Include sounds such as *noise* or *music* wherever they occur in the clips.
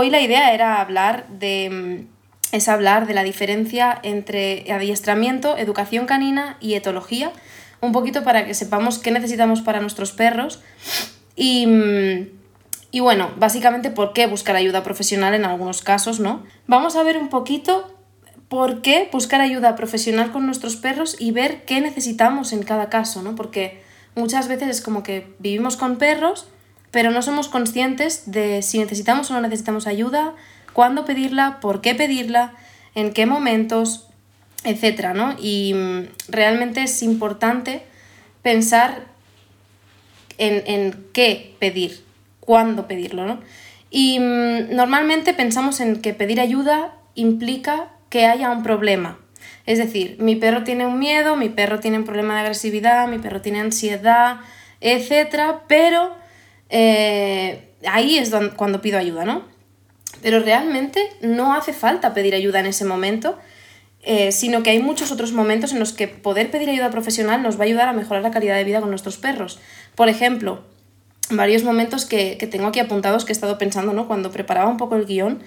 Hoy la idea era hablar de es hablar de la diferencia entre adiestramiento, educación canina y etología, un poquito para que sepamos qué necesitamos para nuestros perros y, y bueno, básicamente por qué buscar ayuda profesional en algunos casos, ¿no? Vamos a ver un poquito por qué buscar ayuda profesional con nuestros perros y ver qué necesitamos en cada caso, ¿no? Porque muchas veces es como que vivimos con perros, pero no somos conscientes de si necesitamos o no necesitamos ayuda, cuándo pedirla, por qué pedirla, en qué momentos, etcétera, ¿no? Y mm, realmente es importante pensar en, en qué pedir, cuándo pedirlo, ¿no? Y mm, normalmente pensamos en que pedir ayuda implica que haya un problema. Es decir, mi perro tiene un miedo, mi perro tiene un problema de agresividad, mi perro tiene ansiedad, etcétera, pero eh, ahí es cuando pido ayuda, ¿no? Pero realmente no hace falta pedir ayuda en ese momento, eh, sino que hay muchos otros momentos en los que poder pedir ayuda profesional nos va a ayudar a mejorar la calidad de vida con nuestros perros. Por ejemplo, varios momentos que, tengo aquí apuntados que he estado pensando ¿no? cuando preparaba un poco el guion.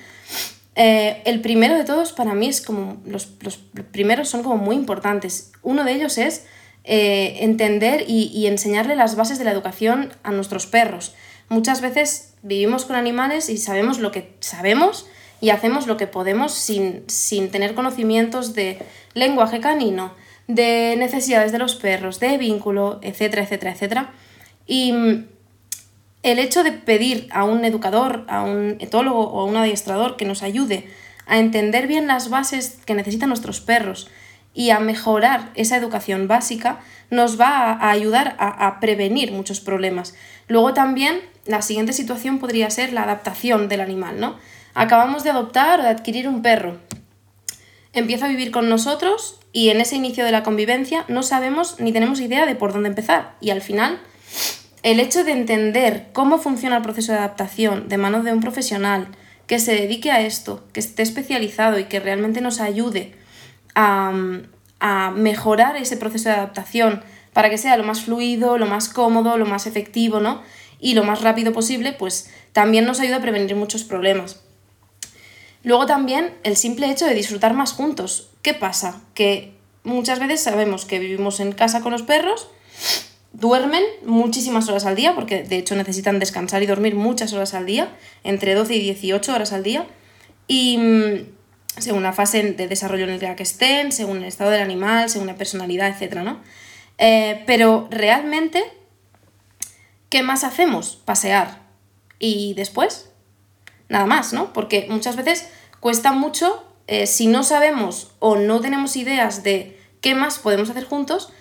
Eh, el primero de todos para mí es como, los, primeros son como muy importantes. Uno de ellos es eh, entender y, y enseñarle las bases de la educación a nuestros perros. Muchas veces vivimos con animales y sabemos lo que sabemos y hacemos lo que podemos sin, tener conocimientos de lenguaje canino, de necesidades de los perros, de vínculo, etcétera, etcétera, etcétera. Y mm, el hecho de pedir a un educador, a un etólogo o a un adiestrador que nos ayude a entender bien las bases que necesitan nuestros perros y a mejorar esa educación básica nos va a ayudar a, a prevenir muchos problemas. Luego también la siguiente situación podría ser la adaptación del animal, ¿no? Acabamos de adoptar o de adquirir un perro. Empieza a vivir con nosotros y en ese inicio de la convivencia no sabemos ni tenemos idea de por dónde empezar. Y al final, el hecho de entender cómo funciona el proceso de adaptación de manos de un profesional que se dedique a esto, que esté especializado y que realmente nos ayude a, a mejorar ese proceso de adaptación para que sea lo más fluido, lo más cómodo, lo más efectivo, ¿no? y lo más rápido posible, pues también nos ayuda a prevenir muchos problemas. Luego también el simple hecho de disfrutar más juntos. ¿Qué pasa? Que muchas veces sabemos que vivimos en casa con los perros, duermen muchísimas horas al día, porque de hecho necesitan descansar y dormir muchas horas al día, entre 12 y 18 horas al día, y mm, según la fase de desarrollo en la que estén, según el estado del animal, según la personalidad, etc. ¿no? Eh, pero realmente ¿qué más hacemos? Pasear. ¿Y después? Nada más, ¿no? Porque muchas veces cuesta mucho, eh, si no sabemos o no tenemos ideas de qué más podemos hacer juntos,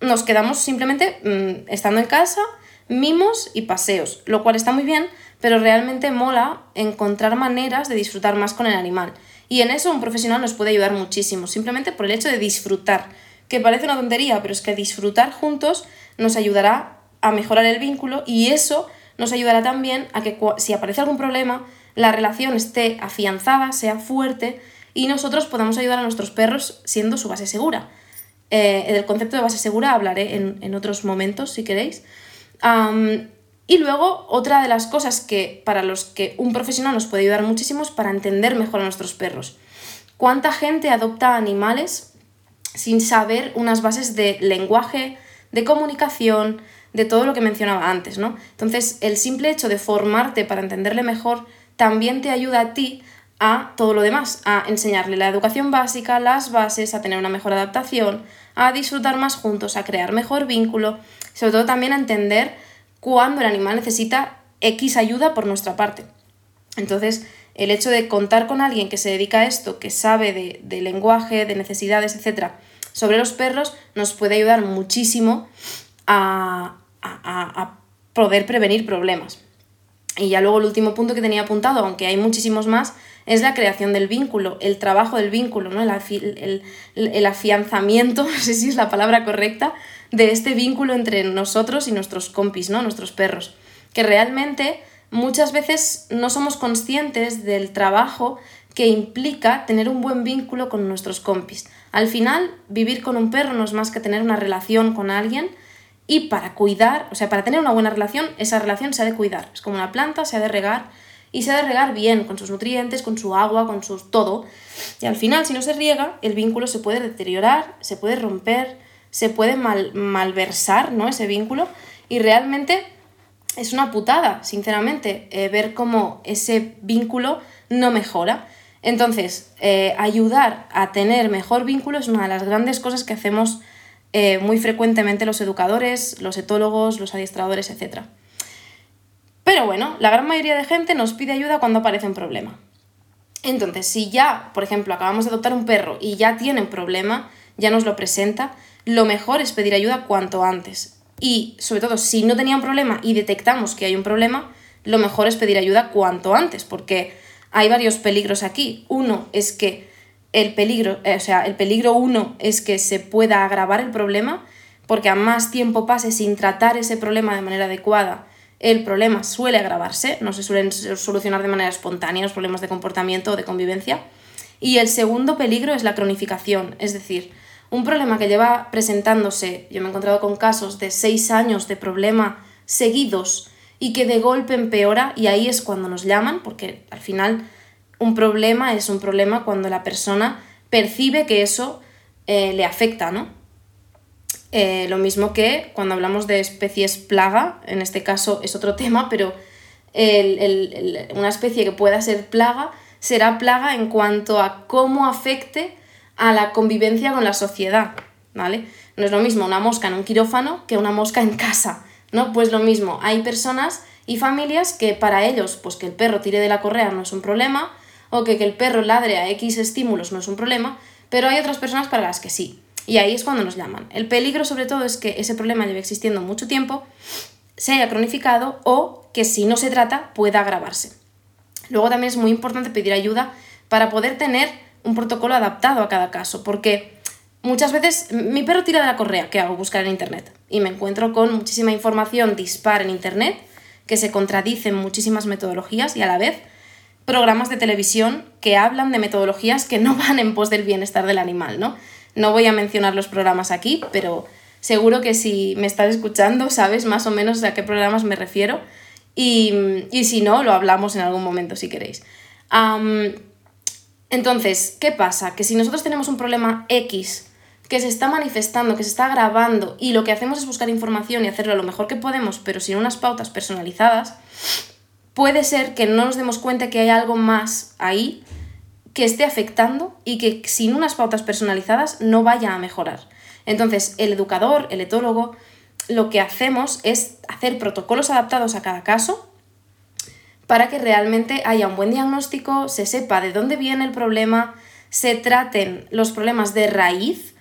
nos quedamos simplemente mm, estando en casa, mimos y paseos, lo cual está muy bien, pero realmente mola encontrar maneras de disfrutar más con el animal. Y en eso un profesional nos puede ayudar muchísimo, simplemente por el hecho de disfrutar, que parece una tontería, pero es que disfrutar juntos nos ayudará a mejorar el vínculo y eso nos ayudará también a que si aparece algún problema, la relación esté afianzada, sea fuerte y nosotros podamos ayudar a nuestros perros siendo su base segura. Eh, del concepto de base segura hablaré en, otros momentos si queréis. Y luego, otra de las cosas que para los que un profesional nos puede ayudar muchísimo es para entender mejor a nuestros perros. ¿Cuánta gente adopta animales sin saber unas bases de lenguaje, de comunicación, de todo lo que mencionaba antes, ¿no? Entonces, el simple hecho de formarte para entenderle mejor también te ayuda a ti a todo lo demás, a enseñarle la educación básica, las bases, a tener una mejor adaptación, a disfrutar más juntos, a crear mejor vínculo, sobre todo también a entender cuándo el animal necesita X ayuda por nuestra parte. Entonces, el hecho de contar con alguien que se dedica a esto, que sabe de, de lenguaje, de necesidades, etc., sobre los perros, nos puede ayudar muchísimo a, poder prevenir problemas. Y ya luego el último punto que tenía apuntado, aunque hay muchísimos más, es la creación del vínculo, el trabajo del vínculo, ¿no? el, el, afianzamiento, *laughs* no sé si es la palabra correcta, de este vínculo entre nosotros y nuestros compis, ¿no? nuestros perros. Que realmente muchas veces no somos conscientes del trabajo que implica tener un buen vínculo con nuestros compis. Al final, vivir con un perro no es más que tener una relación con alguien y para cuidar, o sea, para tener una buena relación, esa relación se ha de cuidar. Es como una planta, se ha de regar y se ha de regar bien, con sus nutrientes, con su agua, con su todo. Y al final, si no se riega, el vínculo se puede deteriorar, se puede romper, se puede mal, malversar, ¿no? Ese vínculo. Y realmente es una putada, sinceramente, eh, ver cómo ese vínculo no mejora. Entonces, eh, ayudar a tener mejor vínculo es una de las grandes cosas que hacemos eh, muy frecuentemente los educadores, los etólogos, los adiestradores, etc. Pero bueno, la gran mayoría de gente nos pide ayuda cuando aparece un problema. Entonces, si ya, por ejemplo, acabamos de adoptar un perro y ya tiene un problema, ya nos lo presenta, lo mejor es pedir ayuda cuanto antes. Y sobre todo, si no tenía un problema y detectamos que hay un problema, lo mejor es pedir ayuda cuanto antes, porque hay varios peligros aquí. Uno es que el peligro, eh, o sea, el peligro uno es que se pueda agravar el problema, porque a más tiempo pase sin tratar ese problema de manera adecuada, el problema suele agravarse, no se suelen solucionar de manera espontánea los problemas de comportamiento o de convivencia. Y el segundo peligro es la cronificación, es decir, un problema que lleva presentándose, yo me he encontrado con casos de seis años de problema seguidos y que de golpe empeora y ahí es cuando nos llaman, porque al final un problema es un problema cuando la persona percibe que eso eh, le afecta, ¿no? Eh, lo mismo que cuando hablamos de especies plaga, en este caso es otro tema, pero una especie que pueda ser plaga será plaga en cuanto a cómo afecte a la convivencia con la sociedad, ¿vale? No es lo mismo una mosca en un quirófano que una mosca en casa. ¿no? Pues lo mismo, hay personas y familias que para ellos, pues que el perro tire de la correa no es un problema, o que, que el perro ladre a X estímulos no es un problema, pero hay otras personas para las que sí. Y ahí es cuando nos llaman. El peligro sobre todo es que ese problema lleve existiendo mucho tiempo, se haya cronificado o que si no se trata pueda agravarse. Luego también es muy importante pedir ayuda para poder tener un protocolo adaptado a cada caso, porque muchas veces mi perro tira de la correa, ¿qué hago? Buscar en internet. Y me encuentro con muchísima información dispar en internet, que se contradicen muchísimas metodologías y a la vez programas de televisión que hablan de metodologías que no *laughs* van en pos del bienestar del animal, ¿no? No voy a mencionar los programas aquí, pero seguro que si me estás escuchando sabes más o menos a qué programas me refiero y, si no, lo hablamos en algún momento si queréis. Entonces, ¿qué pasa? Que si nosotros tenemos un problema X que se está manifestando, que se está grabando y lo que hacemos es buscar información y hacerlo lo mejor que podemos, pero sin unas pautas personalizadas, puede ser que no nos demos cuenta que hay algo más ahí que esté afectando y que sin unas pautas personalizadas no vaya a mejorar. Entonces, el educador, el etólogo, lo que hacemos es hacer protocolos adaptados a cada caso para que realmente haya un buen diagnóstico, se sepa de dónde viene el problema, se traten los problemas de raíz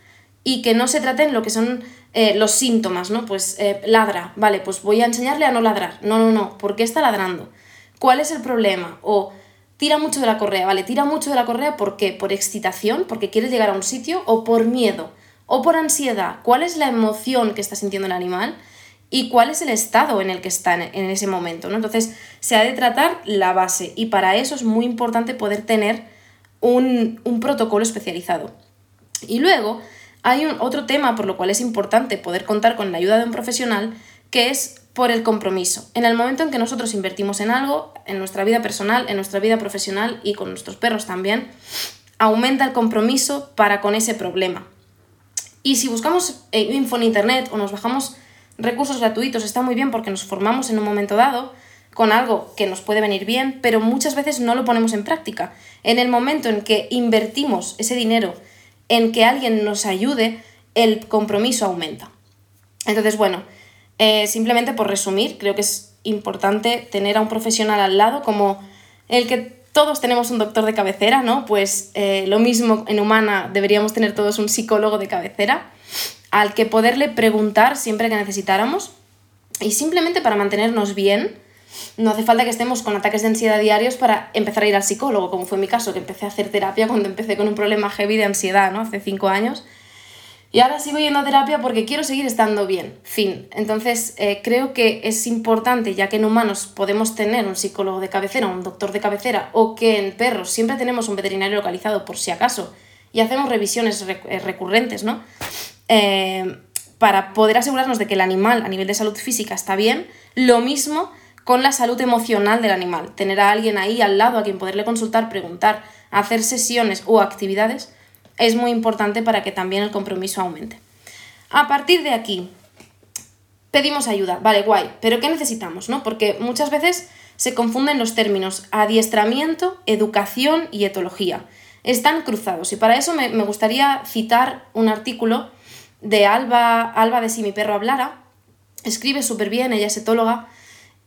y que no se traten lo que son eh, los síntomas, ¿no? Pues eh, ladra, vale, pues voy a enseñarle a no ladrar. No, no, no, ¿por qué está ladrando? ¿Cuál es el problema? O tira mucho de la correa, vale, tira mucho de la correa, ¿por qué? ¿Por excitación? ¿Porque quiere llegar a un sitio? ¿O por miedo? ¿O por ansiedad? ¿Cuál es la emoción que está sintiendo el animal? Y cuál es el estado en el que está en ese momento. ¿no? Entonces, se ha de tratar la base y para eso es muy importante poder tener un, un protocolo especializado. Y luego, hay un, otro tema por lo cual es importante poder contar con la ayuda de un profesional, que es por el compromiso. En el momento en que nosotros invertimos en algo, en nuestra vida personal, en nuestra vida profesional y con nuestros perros también, aumenta el compromiso para con ese problema. Y si buscamos eh, info en internet o nos bajamos recursos gratuitos, está muy bien porque nos formamos en un momento dado con algo que nos puede venir bien, pero muchas veces no lo ponemos en práctica. En el momento en que invertimos ese dinero en que alguien nos ayude, el compromiso aumenta. Entonces, bueno, eh, simplemente por resumir, creo que es importante tener a un profesional al lado como el que todos tenemos un doctor de cabecera, ¿no? Pues eh, lo mismo en humana deberíamos tener todos un psicólogo de cabecera al que poderle preguntar siempre que necesitáramos y simplemente para mantenernos bien no hace falta que estemos con ataques de ansiedad diarios para empezar a ir al psicólogo, como fue mi caso, que empecé a hacer terapia cuando empecé con un problema heavy de ansiedad, ¿no? Hace cinco años. Y ahora sigo yendo a terapia porque quiero seguir estando bien. Fin. Entonces, eh, creo que es importante, ya que en humanos podemos tener un psicólogo de cabecera, un doctor de cabecera, o que en perros siempre tenemos un veterinario localizado por si acaso, y hacemos revisiones eh, recurrentes, ¿no? Eh, para poder asegurarnos de que el animal a nivel de salud física está bien, lo mismo con la salud emocional del animal. Tener a alguien ahí al lado a quien poderle consultar, preguntar, hacer sesiones o actividades es muy importante para que también el compromiso aumente. A partir de aquí, pedimos ayuda, vale, guay, pero ¿qué necesitamos? ¿no? Porque muchas veces se confunden los términos adiestramiento, educación y etología. Están cruzados y para eso me, gustaría citar un artículo de Alba, Alba de Si mi perro hablara. Escribe súper bien, ella es etóloga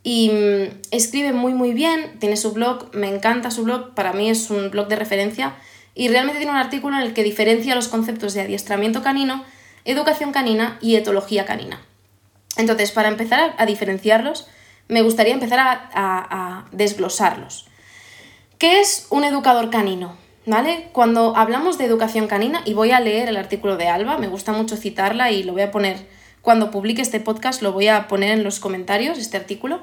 y mm, escribe muy muy bien, tiene su blog, me encanta su blog, para mí es un blog de referencia y realmente tiene un artículo en el que diferencia los conceptos de adiestramiento canino, educación canina y etología canina. Entonces, para empezar a, diferenciarlos, me gustaría empezar a, desglosarlos. ¿Qué es un educador canino? ¿Vale? Cuando hablamos de educación canina, y voy a leer el artículo de Alba, me gusta mucho citarla y lo voy a poner, cuando publique este podcast, lo voy a poner en los comentarios, este artículo.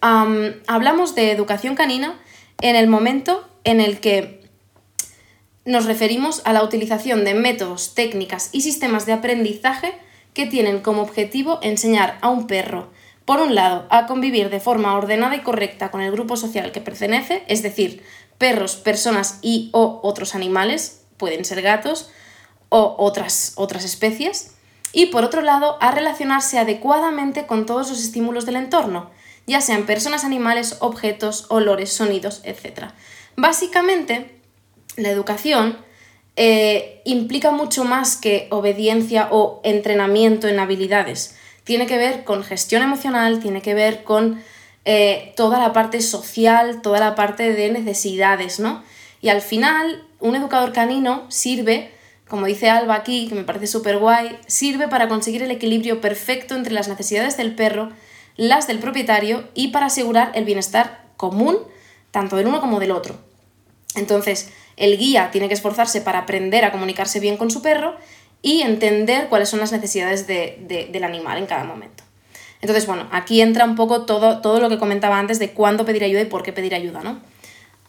hablamos de educación canina en el momento en el que nos referimos a la utilización de métodos, técnicas y sistemas de aprendizaje que tienen como objetivo enseñar a un perro, por un lado, a convivir de forma ordenada y correcta con el grupo social al que pertenece, es decir, perros, personas y o otros animales, pueden ser gatos o otras, otras especies, y por otro lado, a relacionarse adecuadamente con todos los estímulos del entorno, ya sean personas, animales, objetos, olores, sonidos, etc. Básicamente, la educación eh, implica mucho más que obediencia o entrenamiento en habilidades. Tiene que ver con gestión emocional, tiene que ver con eh, toda la parte social, toda la parte de necesidades, ¿no? Y al final, un educador canino sirve, como dice Alba aquí, que me parece súper guay, sirve para conseguir el equilibrio perfecto entre las necesidades del perro, las del propietario y para asegurar el bienestar común, tanto del uno como del otro. Entonces, el guía tiene que esforzarse para aprender a comunicarse bien con su perro y entender cuáles son las necesidades del animal en cada momento. Entonces, bueno, aquí entra un poco todo, todo lo que comentaba antes de cuándo pedir ayuda y por qué pedir ayuda, ¿no?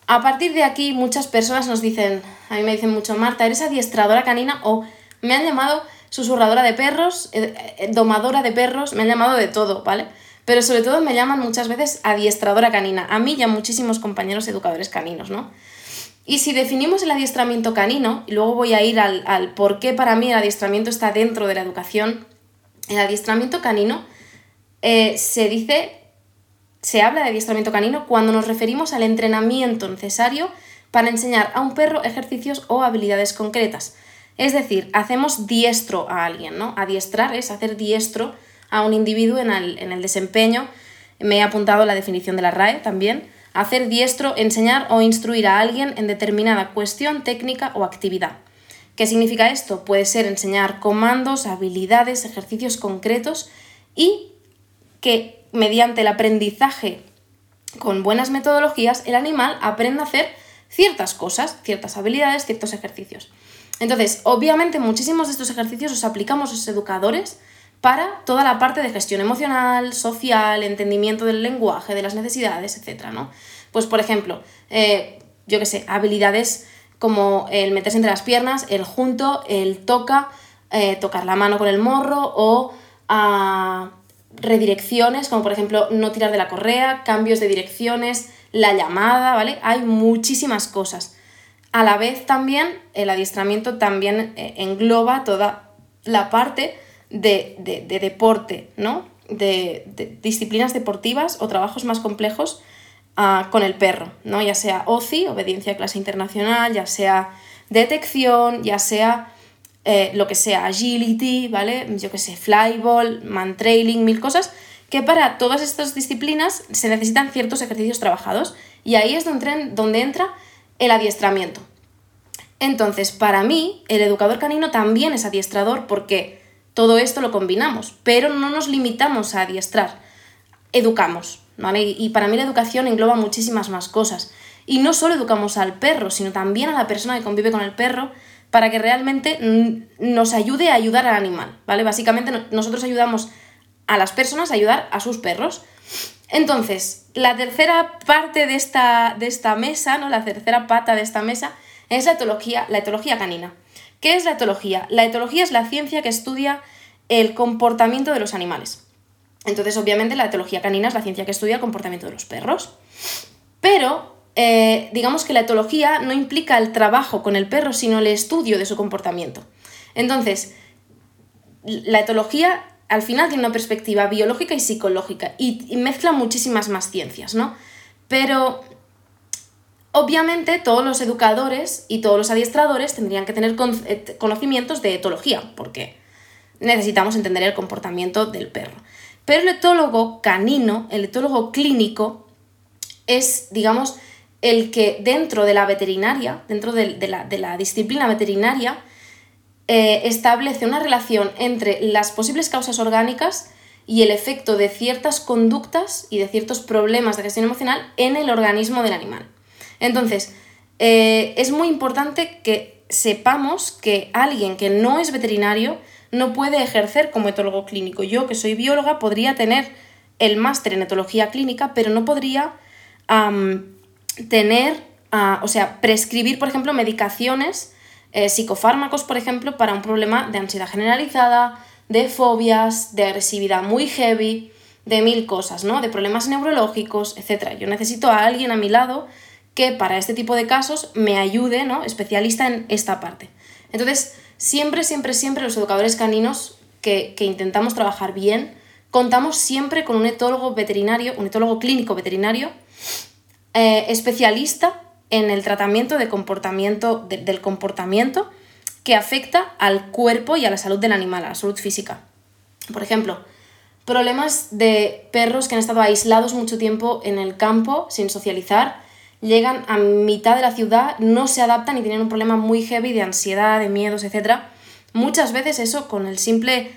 A partir de aquí, muchas personas nos dicen, a mí me dicen mucho, Marta, ¿eres adiestradora canina? O me han llamado susurradora de perros, eh, eh, domadora de perros, me han llamado de todo, ¿vale? Pero sobre todo me llaman muchas veces adiestradora canina, a mí y a muchísimos compañeros educadores caninos, ¿no? Y si definimos el adiestramiento canino, y luego voy a ir al, por qué para mí el adiestramiento está dentro de la educación, el adiestramiento canino eh, se dice, se habla de adiestramiento canino cuando nos referimos al entrenamiento necesario para enseñar a un perro ejercicios o habilidades concretas. Es decir, hacemos diestro a alguien, ¿no? Adiestrar es hacer diestro a un individuo en el, en el desempeño. Me he apuntado la definición de la RAE también Hacer diestro, enseñar o instruir a alguien en determinada cuestión, técnica o actividad. ¿Qué significa esto? Puede ser enseñar comandos, habilidades, ejercicios concretos y que mediante el aprendizaje con buenas metodologías el animal aprenda a hacer ciertas cosas, ciertas habilidades, ciertos ejercicios. Entonces, obviamente muchísimos de estos ejercicios los aplicamos los educadores para toda la parte de gestión emocional, social, entendimiento del lenguaje, de las necesidades, etc. ¿no? Pues, por ejemplo, eh, yo qué sé, habilidades como el meterse entre las piernas, el junto, el toca, eh, tocar la mano con el morro o ah, redirecciones, como por ejemplo no tirar de la correa, cambios de direcciones, la llamada, ¿vale? Hay muchísimas cosas. A la vez también el adiestramiento también eh, engloba toda la parte de, deporte, ¿no? De, disciplinas deportivas o trabajos más complejos ah, con el perro, ¿no? Ya sea OCI, obediencia a clase internacional, ya sea detección, ya sea eh, lo que sea, agility, ¿vale? Yo que sé, flyball, man trailing, mil cosas, que para todas estas disciplinas se necesitan ciertos ejercicios trabajados y ahí es donde, donde entra el adiestramiento. Entonces, para mí, el educador canino también es adiestrador porque todo esto lo combinamos, pero no nos limitamos a adiestrar, educamos, ¿vale? Y, para mí la educación engloba muchísimas más cosas. Y no solo educamos al perro, sino también a la persona que convive con el perro para que realmente nos ayude a ayudar al animal, ¿vale? Básicamente nosotros ayudamos a las personas a ayudar a sus perros. Entonces, la tercera parte de esta, de esta mesa, ¿no? La tercera pata de esta mesa es la etología, la etología canina. ¿Qué es la etología? La etología es la ciencia que estudia el comportamiento de los animales. Entonces, obviamente, la etología canina es la ciencia que estudia el comportamiento de los perros. Pero, eh, digamos que la etología no implica el trabajo con el perro, sino el estudio de su comportamiento. Entonces, la etología al final tiene una perspectiva biológica y psicológica y, mezcla muchísimas más ciencias, ¿no? Pero obviamente todos los educadores y todos los adiestradores tendrían que tener conocimientos de etología, porque necesitamos entender el comportamiento del perro. Pero el etólogo canino, el etólogo clínico, es, digamos, el que dentro de la veterinaria, dentro de, la, disciplina veterinaria, eh, establece una relación entre las posibles causas orgánicas y el efecto de ciertas conductas y de ciertos problemas de gestión emocional en el organismo del animal. Entonces, eh, es muy importante que sepamos que alguien que no es veterinario no puede ejercer como etólogo clínico. Yo, que soy bióloga, podría tener el máster en etología clínica, pero no podría tener, ah, o sea, prescribir, por ejemplo, medicaciones eh, psicofármacos, por ejemplo, para un problema de ansiedad generalizada, de fobias, de agresividad muy heavy, de mil cosas, ¿no? De problemas neurológicos, etc. Yo necesito a alguien a mi lado que para este tipo de casos me ayude, ¿no? Especialista en esta parte. Entonces, siempre, siempre, siempre los educadores caninos que, intentamos trabajar bien, contamos siempre con un etólogo veterinario, un etólogo clínico veterinario, eh, especialista en el tratamiento de comportamiento, del comportamiento que afecta al cuerpo y a la salud del animal, a la salud física. Por ejemplo, problemas de perros que han estado aislados mucho tiempo en el campo sin socializar, llegan a mitad de la ciudad, no se adaptan y tienen un problema muy heavy de ansiedad, de miedos, etc. Muchas veces eso con el simple,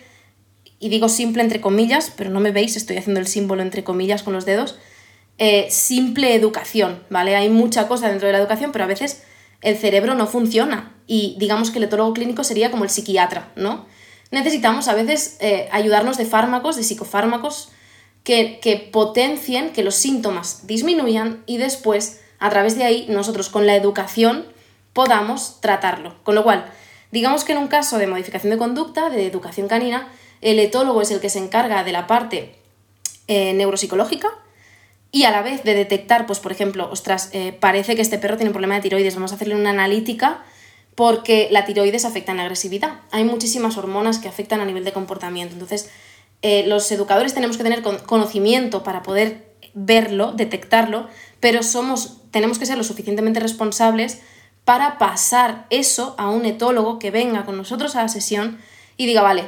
y digo simple entre comillas, pero no me veis, estoy haciendo el símbolo entre comillas con los dedos, eh, simple educación, ¿vale? Hay mucha cosa dentro de la educación, pero a veces el cerebro no funciona y digamos que el etólogo clínico sería como el psiquiatra, ¿no? Necesitamos a veces eh, ayudarnos de fármacos, de psicofármacos, que, que potencien, que los síntomas disminuyan y después, a través de ahí, nosotros con la educación podamos tratarlo. Con lo cual, digamos que en un caso de modificación de conducta, de educación canina, el etólogo es el que se encarga de la parte eh, neuropsicológica, y a la vez de detectar, pues por ejemplo, ostras, eh, parece que este perro tiene un problema de tiroides, vamos a hacerle una analítica porque la tiroides afecta en la agresividad. Hay muchísimas hormonas que afectan a nivel de comportamiento. Entonces, eh, los educadores tenemos que tener conocimiento para poder verlo, detectarlo, pero somos, tenemos que ser lo suficientemente responsables para pasar eso a un etólogo que venga con nosotros a la sesión y diga, vale,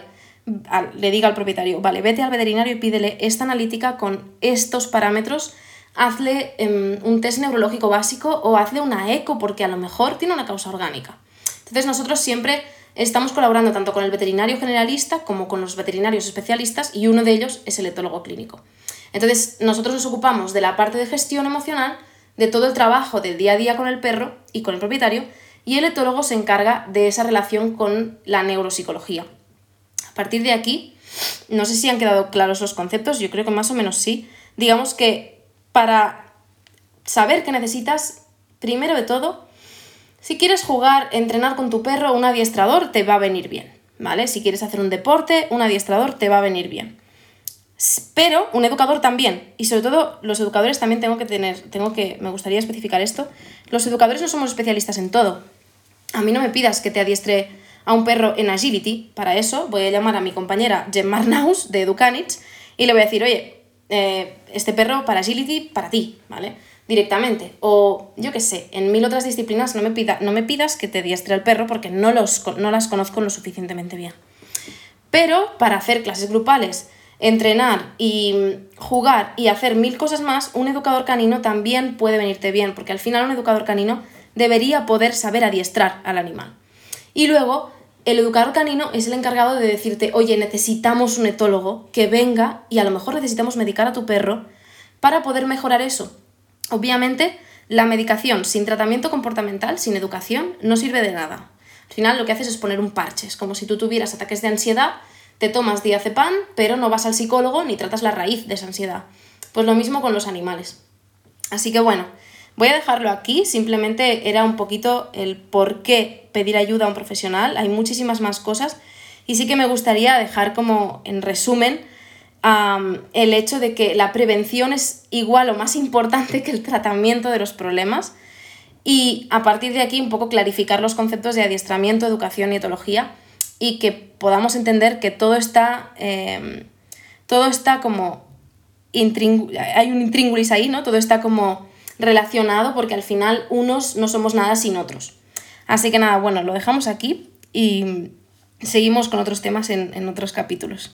le diga al propietario, vale, vete al veterinario y pídele esta analítica con estos parámetros, hazle em, un test neurológico básico o hazle una eco porque a lo mejor tiene una causa orgánica. Entonces nosotros siempre estamos colaborando tanto con el veterinario generalista como con los veterinarios especialistas y uno de ellos es el etólogo clínico. Entonces nosotros nos ocupamos de la parte de gestión emocional, de todo el trabajo del día a día con el perro y con el propietario y el etólogo se encarga de esa relación con la neuropsicología. A partir de aquí, no sé si han quedado claros los conceptos, yo creo que más o menos sí. Digamos que para saber qué necesitas, primero de todo, si quieres jugar, entrenar con tu perro, un adiestrador te va a venir bien, ¿vale? Si quieres hacer un deporte, un adiestrador te va a venir bien. Pero un educador también, y sobre todo los educadores también tengo que tener, tengo que, me gustaría especificar esto, los educadores no somos especialistas en todo. A mí no me pidas que te adiestre a un perro en agility. Para eso voy a llamar a mi compañera Jem Marnaus de Educanich y le voy a decir, oye, eh, este perro para agility, para ti, ¿vale? Directamente. O yo qué sé, en mil otras disciplinas no me, pida, no me pidas que te diestre al perro porque no, los, no las conozco lo suficientemente bien. Pero para hacer clases grupales, entrenar y jugar y hacer mil cosas más, un educador canino también puede venirte bien, porque al final un educador canino debería poder saber adiestrar al animal. Y luego el educador canino es el encargado de decirte, oye, necesitamos un etólogo que venga y a lo mejor necesitamos medicar a tu perro para poder mejorar eso. Obviamente, la medicación sin tratamiento comportamental, sin educación, no sirve de nada. Al final lo que haces es poner un parche, es como si tú tuvieras ataques de ansiedad, te tomas diazepam, pero no vas al psicólogo ni tratas la raíz de esa ansiedad. Pues lo mismo con los animales. Así que bueno, Voy a dejarlo aquí, simplemente era un poquito el por qué pedir ayuda a un profesional, hay muchísimas más cosas. Y sí que me gustaría dejar como en resumen el hecho de que la prevención es igual o más importante que el tratamiento de los problemas. Y a partir de aquí un poco clarificar los conceptos de adiestramiento, educación y etología y que podamos entender que todo está, em, todo está como, hay un intríngulis ahí, ¿no? Todo está como relacionado porque al final unos no somos nada sin otros. Así que nada, bueno, lo dejamos aquí y seguimos con otros temas en otros capítulos.